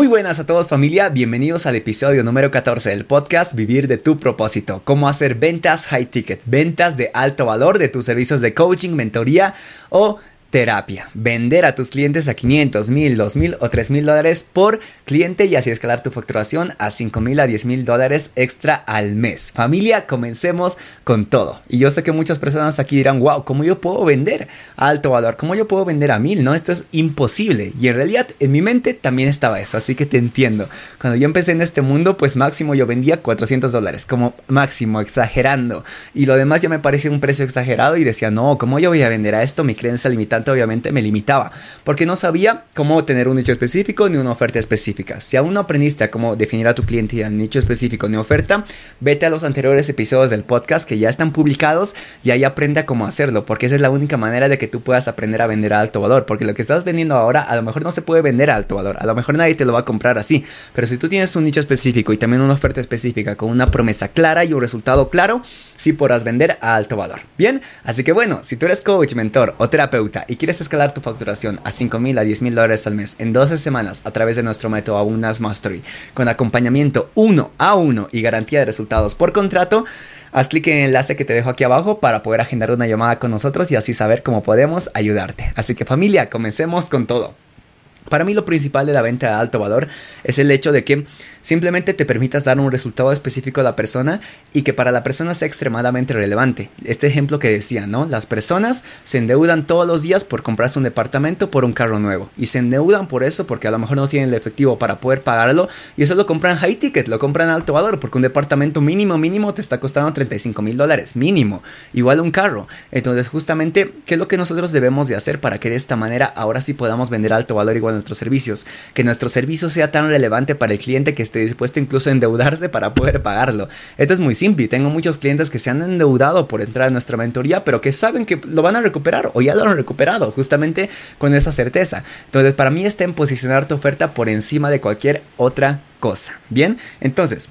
Muy buenas a todos familia, bienvenidos al episodio número 14 del podcast Vivir de tu propósito, cómo hacer ventas high ticket, ventas de alto valor de tus servicios de coaching, mentoría o terapia. Vender a tus clientes a 500, 1000, 2000 o 3000 dólares por cliente y así escalar tu facturación a 5000 a 10000 dólares extra al mes. Familia, comencemos con todo. Y yo sé que muchas personas aquí dirán, wow, ¿cómo yo puedo vender a alto valor? ¿Cómo yo puedo vender a 1000? No, esto es imposible. Y en realidad en mi mente también estaba eso, así que te entiendo. Cuando yo empecé en este mundo, pues máximo yo vendía 400 dólares, como máximo, exagerando. Y lo demás ya me parecía un precio exagerado y decía, no, ¿cómo yo voy a vender a esto? Mi creencia obviamente me limitaba, porque no sabía cómo tener un nicho específico ni una oferta específica. Si aún no aprendiste a cómo definir a tu cliente y nicho específico ni oferta, vete a los anteriores episodios del podcast que ya están publicados y ahí aprende cómo hacerlo, porque esa es la única manera de que tú puedas aprender a vender a alto valor, porque lo que estás vendiendo ahora a lo mejor no se puede vender a alto valor, a lo mejor nadie te lo va a comprar así, pero si tú tienes un nicho específico y también una oferta específica con una promesa clara y un resultado claro, sí podrás vender a alto valor. Bien, así que bueno, si tú eres coach, mentor o terapeuta y quieres escalar tu facturación a 5 mil a 10 mil dólares al mes en 12 semanas a través de nuestro método Aunas Mastery con acompañamiento uno a uno y garantía de resultados por contrato, haz clic en el enlace que te dejo aquí abajo para poder agendar una llamada con nosotros y así saber cómo podemos ayudarte. Así que familia, comencemos con todo. Para mí lo principal de la venta de alto valor es el hecho de que simplemente te permitas dar un resultado específico a la persona y que para la persona sea extremadamente relevante. Este ejemplo que decía, ¿no? Las personas se endeudan todos los días por comprarse un departamento por un carro nuevo y se endeudan por eso porque a lo mejor no tienen el efectivo para poder pagarlo y eso lo compran high ticket, lo compran alto valor porque un departamento mínimo mínimo te está costando 35 mil dólares mínimo, igual un carro. Entonces justamente, ¿qué es lo que nosotros debemos de hacer para que de esta manera ahora sí podamos vender alto valor igual nuestros servicios? Que nuestro servicio sea tan relevante para el cliente que esté dispuesto incluso a endeudarse para poder pagarlo. Esto es muy simple. Tengo muchos clientes que se han endeudado por entrar a nuestra mentoría, pero que saben que lo van a recuperar o ya lo han recuperado, justamente con esa certeza. Entonces, para mí está en posicionar tu oferta por encima de cualquier otra cosa. Bien, entonces,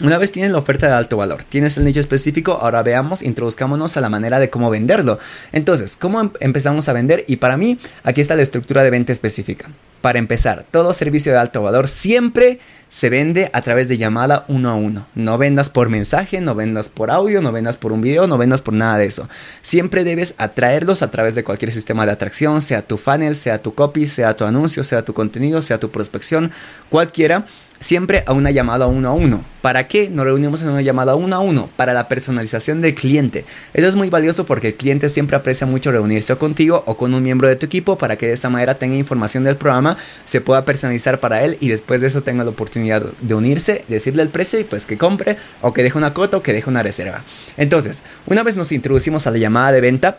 una vez tienes la oferta de alto valor, tienes el nicho específico, ahora veamos, introduzcámonos a la manera de cómo venderlo. Entonces, ¿cómo em-, empezamos a vender? Y para mí, aquí está la estructura de venta específica. Para empezar, todo servicio de alto valor siempre se vende a través de llamada uno a uno. No vendas por mensaje, no vendas por audio, no vendas por un video, no vendas por nada de eso. Siempre debes atraerlos a través de cualquier sistema de atracción, sea tu funnel, sea tu copy, sea tu anuncio, sea tu contenido, sea tu prospección, cualquiera siempre a una llamada uno a uno. ¿Para qué nos reunimos en una llamada uno a uno? Para la personalización del cliente. Eso es muy valioso porque el cliente siempre aprecia mucho reunirse contigo o con un miembro de tu equipo para que de esa manera tenga información del programa, se pueda personalizar para él y después de eso tenga la oportunidad de unirse, decirle el precio y pues que compre o que deje una cuota o que deje una reserva. Entonces, una vez nos introducimos a la llamada de venta,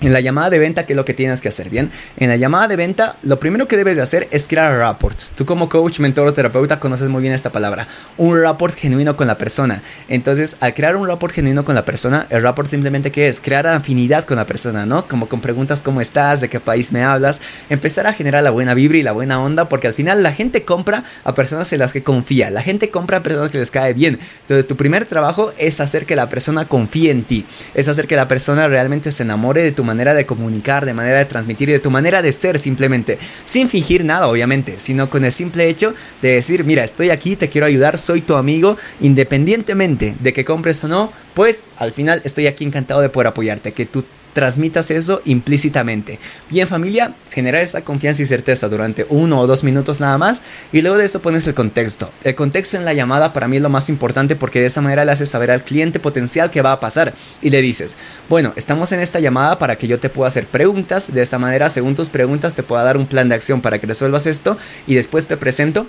en la llamada de venta, ¿qué es lo que tienes que hacer? Bien, en la llamada de venta, lo primero que debes de hacer es crear rapport. Tú como coach, mentor o terapeuta conoces muy bien esta palabra. Un rapport genuino con la persona. Entonces, al crear un rapport genuino con la persona, el rapport simplemente ¿qué es? Crear afinidad con la persona, ¿no? Como con preguntas ¿cómo estás? ¿De qué país me hablas? Empezar a generar la buena vibra y la buena onda porque al final la gente compra a personas en las que confía. La gente compra a personas que les cae bien. Entonces, tu primer trabajo es hacer que la persona confíe en ti. Es hacer que la persona realmente se enamore de tu manera de comunicar, de manera de transmitir y de tu manera de ser simplemente, sin fingir nada obviamente, sino con el simple hecho de decir, mira, estoy aquí, te quiero ayudar, soy tu amigo, independientemente de que compres o no, pues al final estoy aquí encantado de poder apoyarte, que tú transmitas eso implícitamente. Bien familia, generar esa confianza y certeza durante uno o dos minutos nada más y luego de eso pones el contexto. El contexto en la llamada para mí es lo más importante porque de esa manera le haces saber al cliente potencial qué va a pasar y le dices, bueno, estamos en esta llamada para que yo te pueda hacer preguntas, de esa manera según tus preguntas te pueda dar un plan de acción para que resuelvas esto y después te presento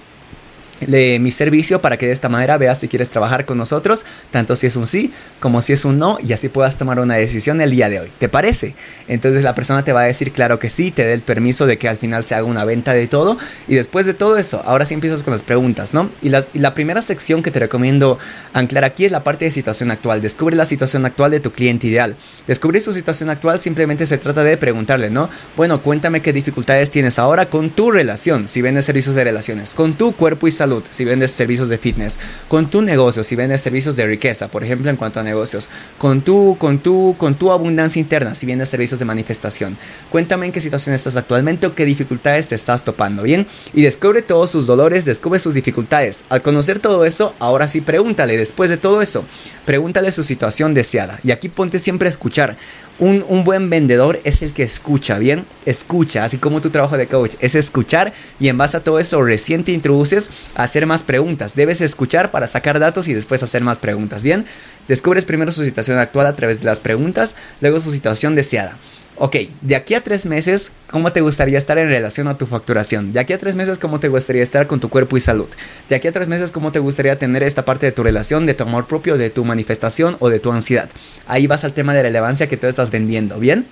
mi servicio para que de esta manera veas si quieres trabajar con nosotros, tanto si es un sí como si es un no, y así puedas tomar una decisión el día de hoy. ¿Te parece? Entonces la persona te va a decir claro que sí, te dé el permiso de que al final se haga una venta de todo, y después de todo eso, ahora sí empiezas con las preguntas, ¿no? Y y la primera sección que te recomiendo anclar aquí es la parte de situación actual. Descubre la situación actual de tu cliente ideal. Descubrir su situación actual simplemente se trata de preguntarle, ¿no? Bueno, cuéntame qué dificultades tienes ahora con tu relación, si vendes servicios de relaciones, con tu cuerpo y salud si vendes servicios de fitness, con tu negocio, si vendes servicios de riqueza, por ejemplo, en cuanto a negocios, con tu, con tu, con tu abundancia interna, si vendes servicios de manifestación. Cuéntame en qué situación estás actualmente o qué dificultades te estás topando, ¿bien? Y descubre todos sus dolores, descubre sus dificultades. Al conocer todo eso, ahora sí pregúntale, después de todo eso, pregúntale su situación deseada. Y aquí ponte siempre a escuchar. Un, buen vendedor es el que escucha, ¿bien? Escucha, así como tu trabajo de coach es escuchar y en base a todo eso recién te introduces a hacer más preguntas. Debes escuchar para sacar datos y después hacer más preguntas, ¿bien? Descubres primero su situación actual a través de las preguntas, luego su situación deseada. Ok, de aquí a tres meses, ¿cómo te gustaría estar en relación a tu facturación? De aquí a tres meses, ¿cómo te gustaría estar con tu cuerpo y salud? De aquí a tres meses, ¿cómo te gustaría tener esta parte de tu relación, de tu amor propio, de tu manifestación o de tu ansiedad? Ahí vas al tema de relevancia que tú estás vendiendo, ¿bien?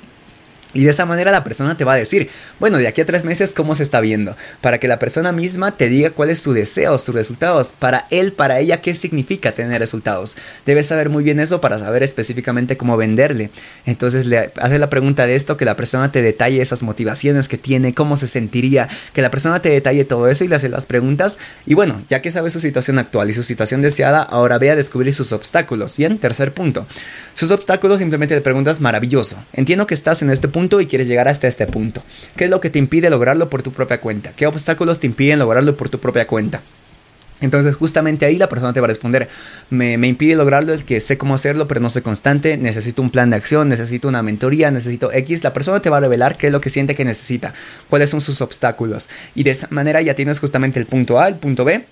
Y de esa manera la persona te va a decir, bueno, de aquí a tres meses, ¿cómo se está viendo? Para que la persona misma te diga cuál es su deseo, sus resultados. Para él, para ella, ¿qué significa tener resultados? Debes saber muy bien eso para saber específicamente cómo venderle. Entonces le hace la pregunta de esto, que la persona te detalle esas motivaciones que tiene, cómo se sentiría, que la persona te detalle todo eso y le hace las preguntas. Y bueno, ya que sabes su situación actual y su situación deseada, ahora ve a descubrir sus obstáculos. Bien, tercer punto. Sus obstáculos simplemente le preguntas, maravilloso. Entiendo que estás en este punto y quieres llegar hasta este punto. ¿Qué es lo que te impide lograrlo por tu propia cuenta? ¿Qué obstáculos te impiden lograrlo por tu propia cuenta? Entonces justamente ahí la persona te va a responder, me, me, impide lograrlo, es que sé cómo hacerlo, pero no soy constante, necesito un plan de acción, necesito una mentoría, necesito X. La persona te va a revelar qué es lo que siente que necesita, cuáles son sus obstáculos. Y de esa manera ya tienes justamente el punto A, el punto B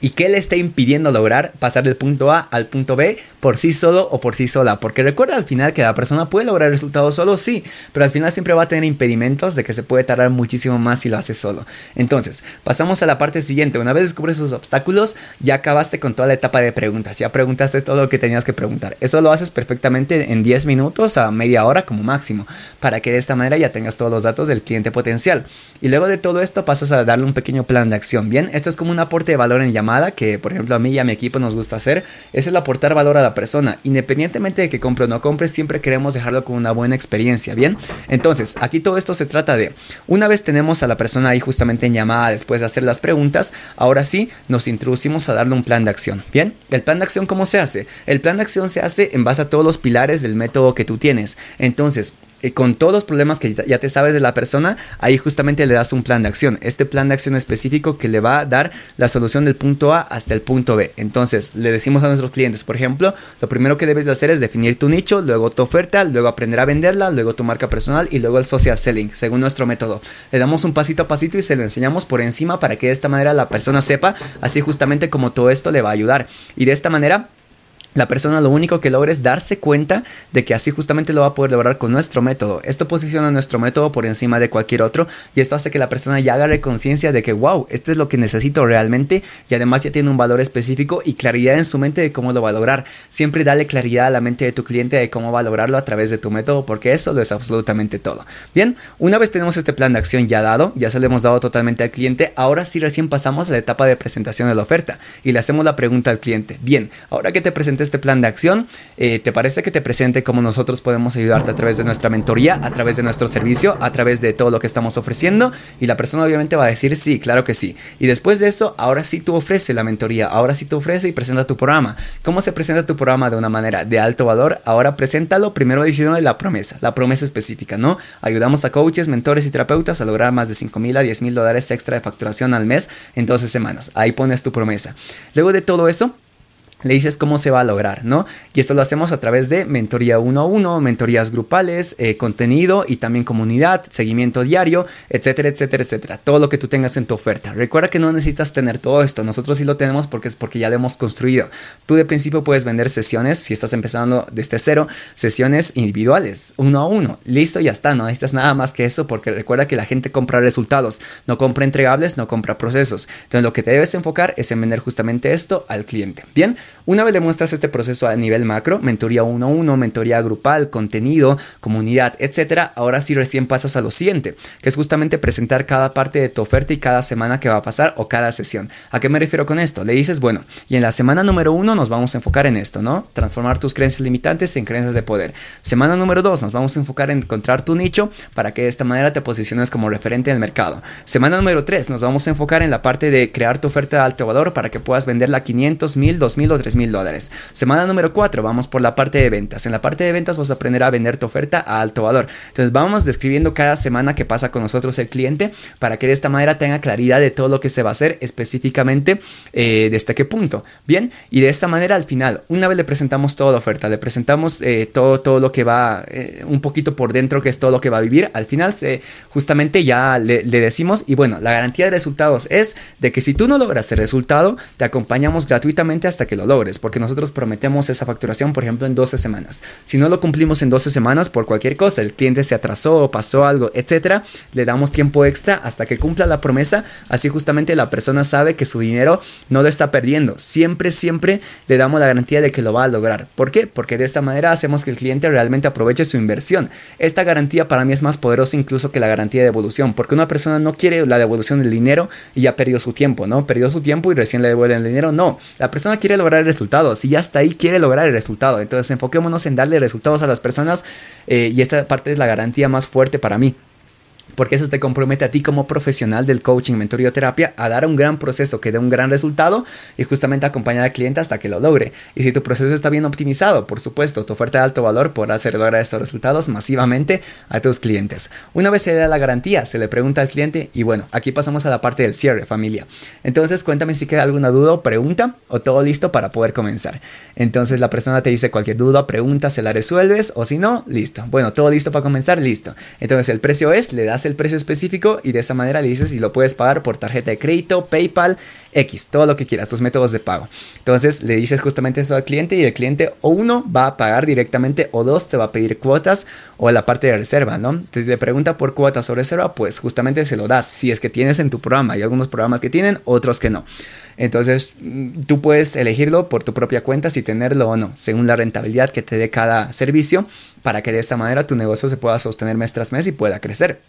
¿Y qué le está impidiendo lograr pasar del punto A al punto B por sí solo o por sí sola? Porque recuerda al final que la persona puede lograr resultados solo, sí, pero al final siempre va a tener impedimentos de que se puede tardar muchísimo más si lo hace solo. Entonces, pasamos a la parte siguiente. Una vez descubres esos obstáculos, ya acabaste con toda la etapa de preguntas, ya preguntaste todo lo que tenías que preguntar. Eso lo haces perfectamente en 10 minutos a media hora como máximo, para que de esta manera ya tengas todos los datos del cliente potencial. Y luego de todo esto pasas a darle un pequeño plan de acción, ¿bien? Esto es como un aporte de valor en llamada que por ejemplo a mí y a mi equipo nos gusta hacer, es el aportar valor a la persona. Independientemente de que compre o no compre, siempre queremos dejarlo con una buena experiencia, ¿bien? Entonces, aquí todo esto se trata de, una vez tenemos a la persona ahí justamente en llamada después de hacer las preguntas, ahora sí nos introducimos a darle un plan de acción, ¿bien? El plan de acción, ¿cómo se hace? El plan de acción se hace en base a todos los pilares del método que tú tienes. Entonces, eh, con todos los problemas que ya te sabes de la persona, ahí justamente le das un plan de acción. Este plan de acción específico que le va a dar la solución del punto A hasta el punto B. Entonces, le decimos a nuestros clientes, por ejemplo, lo primero que debes de hacer es definir tu nicho, luego tu oferta, luego aprender a venderla, luego tu marca personal y luego el social selling, según nuestro método. Le damos un pasito a pasito y se lo enseñamos por encima para que de esta manera la persona sepa, así justamente como todo esto le va a ayudar. Y de esta manera la persona lo único que logra es darse cuenta de que así justamente lo va a poder lograr con nuestro método. Esto posiciona nuestro método por encima de cualquier otro y esto hace que la persona ya agarre conciencia de que, wow, esto es lo que necesito realmente y además ya tiene un valor específico y claridad en su mente de cómo lo va a lograr. Siempre dale claridad a la mente de tu cliente de cómo va a lograrlo a través de tu método porque eso lo es absolutamente todo. Bien, una vez tenemos este plan de acción ya dado, ya se lo hemos dado totalmente al cliente, ahora sí recién pasamos a la etapa de presentación de la oferta y le hacemos la pregunta al cliente. Bien, ahora que te presentes este plan de acción. Eh, ¿Te parece que te presente cómo nosotros podemos ayudarte a través de nuestra mentoría, a través de nuestro servicio, a través de todo lo que estamos ofreciendo? Y la persona obviamente va a decir sí, claro que sí. Y después de eso, ahora sí tú ofreces la mentoría, ahora sí tú ofreces y presenta tu programa. ¿Cómo se presenta tu programa de una manera de alto valor? Ahora preséntalo primero diciendo la promesa, la promesa específica, ¿no? Ayudamos a coaches, mentores y terapeutas a lograr más de 5 mil a 10 mil dólares extra de facturación al mes en 12 semanas. Ahí pones tu promesa. Luego de todo eso, le dices cómo se va a lograr, ¿no? Y esto lo hacemos a través de mentoría uno a uno, mentorías grupales, eh, contenido y también comunidad, seguimiento diario, etcétera, etcétera, etcétera. Todo lo que tú tengas en tu oferta. Recuerda que no necesitas tener todo esto. Nosotros sí lo tenemos porque es porque ya lo hemos construido. Tú de principio puedes vender sesiones, si estás empezando desde cero, sesiones individuales, uno a uno. Listo, ya está. No necesitas nada más que eso porque recuerda que la gente compra resultados, no compra entregables, no compra procesos. Entonces lo que te debes enfocar es en vender justamente esto al cliente. Bien. Una vez le muestras este proceso a nivel macro, mentoría 1-1, mentoría grupal, contenido, comunidad, etcétera, ahora sí recién pasas a lo siguiente, que es justamente presentar cada parte de tu oferta y cada semana que va a pasar o cada sesión. ¿A qué me refiero con esto? Le dices, bueno, y en la semana número 1 nos vamos a enfocar en esto, ¿no? Transformar tus creencias limitantes en creencias de poder. Semana número 2 nos vamos a enfocar en encontrar tu nicho para que de esta manera te posiciones como referente en el mercado. Semana número 3 nos vamos a enfocar en la parte de crear tu oferta de alto valor para que puedas venderla a 500, 1000, 2000 o 3000 dólares. Semana número 4, vamos por la parte de ventas. En la parte de ventas vas a aprender a vender tu oferta a alto valor. Entonces vamos describiendo cada semana que pasa con nosotros el cliente para que de esta manera tenga claridad de todo lo que se va a hacer específicamente eh, desde qué punto. Bien, y de esta manera al final, una vez le presentamos toda la oferta, le presentamos eh, todo, todo lo que va eh, un poquito por dentro, que es todo lo que va a vivir, al final justamente ya le, le decimos, y bueno, la garantía de resultados es de que si tú no logras el resultado, te acompañamos gratuitamente hasta que lo logres, porque nosotros prometemos esa facturación, por ejemplo, en 12 semanas. Si no lo cumplimos en 12 semanas por cualquier cosa, el cliente se atrasó, pasó algo, etcétera, le damos tiempo extra hasta que cumpla la promesa, así justamente la persona sabe que su dinero no lo está perdiendo. Siempre, siempre le damos la garantía de que lo va a lograr. ¿Por qué? Porque de esta manera hacemos que el cliente realmente aproveche su inversión. Esta garantía para mí es más poderosa incluso que la garantía de devolución, porque una persona no quiere la devolución del dinero y ya perdió su tiempo, ¿no? Perdió su tiempo y recién le devuelven el dinero. No, la persona quiere lograr el resultado. Si ya está ahí, quiere lograr el resultado. Entonces enfoquémonos en darle resultados a las personas eh, y esta parte es la garantía más fuerte para mí porque eso te compromete a ti como profesional del coaching, mentoría terapia a dar un gran proceso que dé un gran resultado y justamente acompañar al cliente hasta que lo logre. Y si tu proceso está bien optimizado, por supuesto, tu oferta de alto valor podrá hacer lograr estos resultados masivamente a tus clientes. Una vez se da la garantía, se le pregunta al cliente y bueno, aquí pasamos a la parte del cierre, familia. Entonces, cuéntame si queda alguna duda o pregunta o todo listo para poder comenzar. Entonces, la persona te dice cualquier duda, pregunta, se la resuelves o si no, listo. Bueno, todo listo para comenzar, listo. Entonces, el precio es, le das el precio específico y de esa manera le dices si lo puedes pagar por tarjeta de crédito, PayPal, X, todo lo que quieras, tus métodos de pago. Entonces le dices justamente eso al cliente y el cliente o uno va a pagar directamente o dos te va a pedir cuotas o la parte de reserva, ¿no? Si te pregunta por cuotas o reserva, pues justamente se lo das si es que tienes en tu programa. Hay algunos programas que tienen, otros que no. Entonces mm, tú puedes elegirlo por tu propia cuenta si tenerlo o no, según la rentabilidad que te dé cada servicio, para que de esa manera tu negocio se pueda sostener mes tras mes y pueda crecer.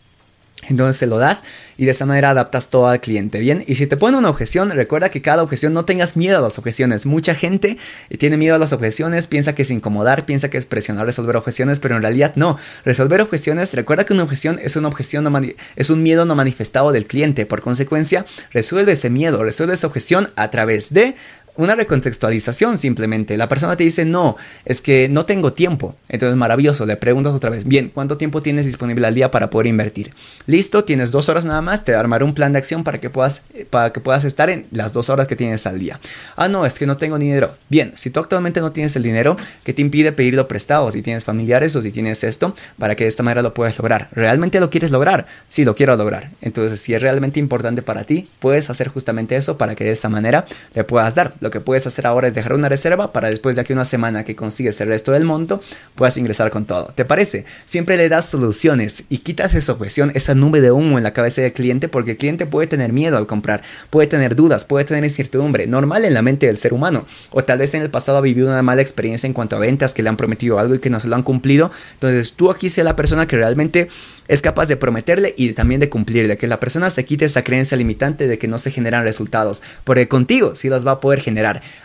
Entonces se lo das y de esa manera adaptas todo al cliente, ¿bien? Y si te pone una objeción, recuerda que cada objeción no tengas miedo a las objeciones. Mucha gente tiene miedo a las objeciones, piensa que es incomodar, piensa que es presionar resolver objeciones, pero en realidad no. Resolver objeciones, recuerda que una objeción es una objeción no es un miedo no manifestado del cliente. Por consecuencia, resuelve ese miedo, resuelve esa objeción a través de una recontextualización simplemente. La persona te dice, no, es que no tengo tiempo. Entonces, maravilloso, le preguntas otra vez, bien, ¿cuánto tiempo tienes disponible al día para poder invertir? Listo, tienes dos horas nada más, te armaré un plan de acción para que puedas, para que puedas estar en las dos horas que tienes al día. Ah, no, es que no tengo dinero. Bien, si tú actualmente no tienes el dinero, ¿qué te impide pedirlo prestado? Si tienes familiares o si tienes esto, para que de esta manera lo puedas lograr. ¿Realmente lo quieres lograr? Sí, lo quiero lograr. Entonces, si es realmente importante para ti, puedes hacer justamente eso para que de esta manera le puedas dar lo que puedes hacer ahora es dejar una reserva para después de aquí una semana que consigues el resto del monto, puedas ingresar con todo. ¿Te parece? Siempre le das soluciones y quitas esa objeción, esa nube de humo en la cabeza del cliente porque el cliente puede tener miedo al comprar, puede tener dudas, puede tener incertidumbre, normal en la mente del ser humano. O tal vez en el pasado ha vivido una mala experiencia en cuanto a ventas, que le han prometido algo y que no se lo han cumplido. Entonces tú aquí sea la persona que realmente es capaz de prometerle y también de cumplirle, que la persona se quite esa creencia limitante de que no se generan resultados, porque contigo sí los va a poder generar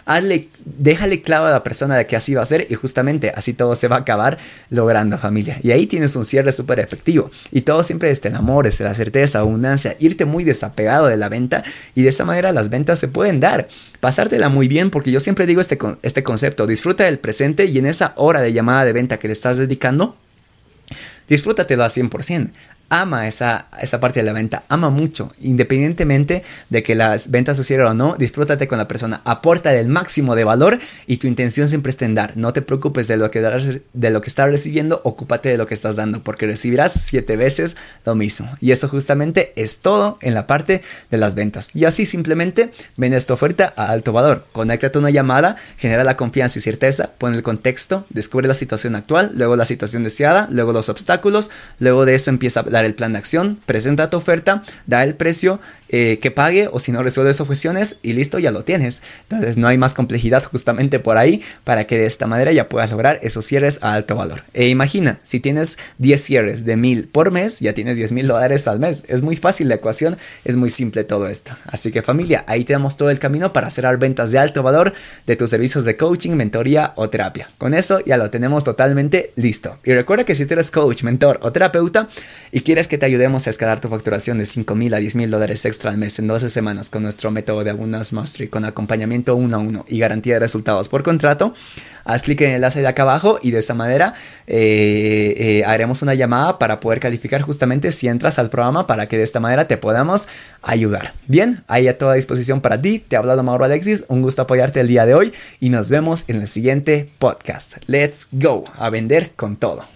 hazle, déjale claro a la persona de que así va a ser y justamente así todo se va a acabar logrando familia. Y ahí tienes un cierre súper efectivo. Y todo siempre desde el amor, desde la certeza, abundancia, irte muy desapegado de la venta y de esa manera las ventas se pueden dar. Pasártela muy bien porque yo siempre digo este, este concepto, disfruta del presente y en esa hora de llamada de venta que le estás dedicando, disfrútatelo al 100% ama esa, esa parte de la venta, ama mucho, independientemente de que las ventas se cierren o no, disfrútate con la persona, aporta el máximo de valor y tu intención siempre está en dar. No te preocupes de lo que, de lo que estás recibiendo, ocúpate de lo que estás dando, porque recibirás siete veces lo mismo. Y eso justamente es todo en la parte de las ventas. Y así simplemente vendes tu oferta a alto valor. Conéctate a una llamada, genera la confianza y certeza, pon el contexto, descubre la situación actual, luego la situación deseada, luego los obstáculos, luego de eso empieza la el plan de acción, presenta tu oferta, da el precio eh, que pague o si no resuelves objeciones y listo, ya lo tienes. Entonces no hay más complejidad justamente por ahí para que de esta manera ya puedas lograr esos cierres a alto valor. E imagina, si tienes 10 cierres de 1000 por mes, ya tienes 10 mil dólares al mes. Es muy fácil la ecuación, es muy simple todo esto. Así que familia, ahí tenemos todo el camino para cerrar ventas de alto valor de tus servicios de coaching, mentoría o terapia. Con eso ya lo tenemos totalmente listo. Y recuerda que si tú eres coach, mentor o terapeuta y quieres que te ayudemos a escalar tu facturación de 5 mil a 10 mil dólares extra mes en 12 semanas con nuestro método de Abundance Mastery con acompañamiento uno a uno y garantía de resultados por contrato, haz clic en el enlace de acá abajo y de esa manera eh, eh, haremos una llamada para poder calificar justamente si entras al programa para que de esta manera te podamos ayudar. Bien, ahí a toda disposición para ti. Te ha hablado Mauro Alexis. Un gusto apoyarte el día de hoy y nos vemos en el siguiente podcast. Let's go a vender con todo.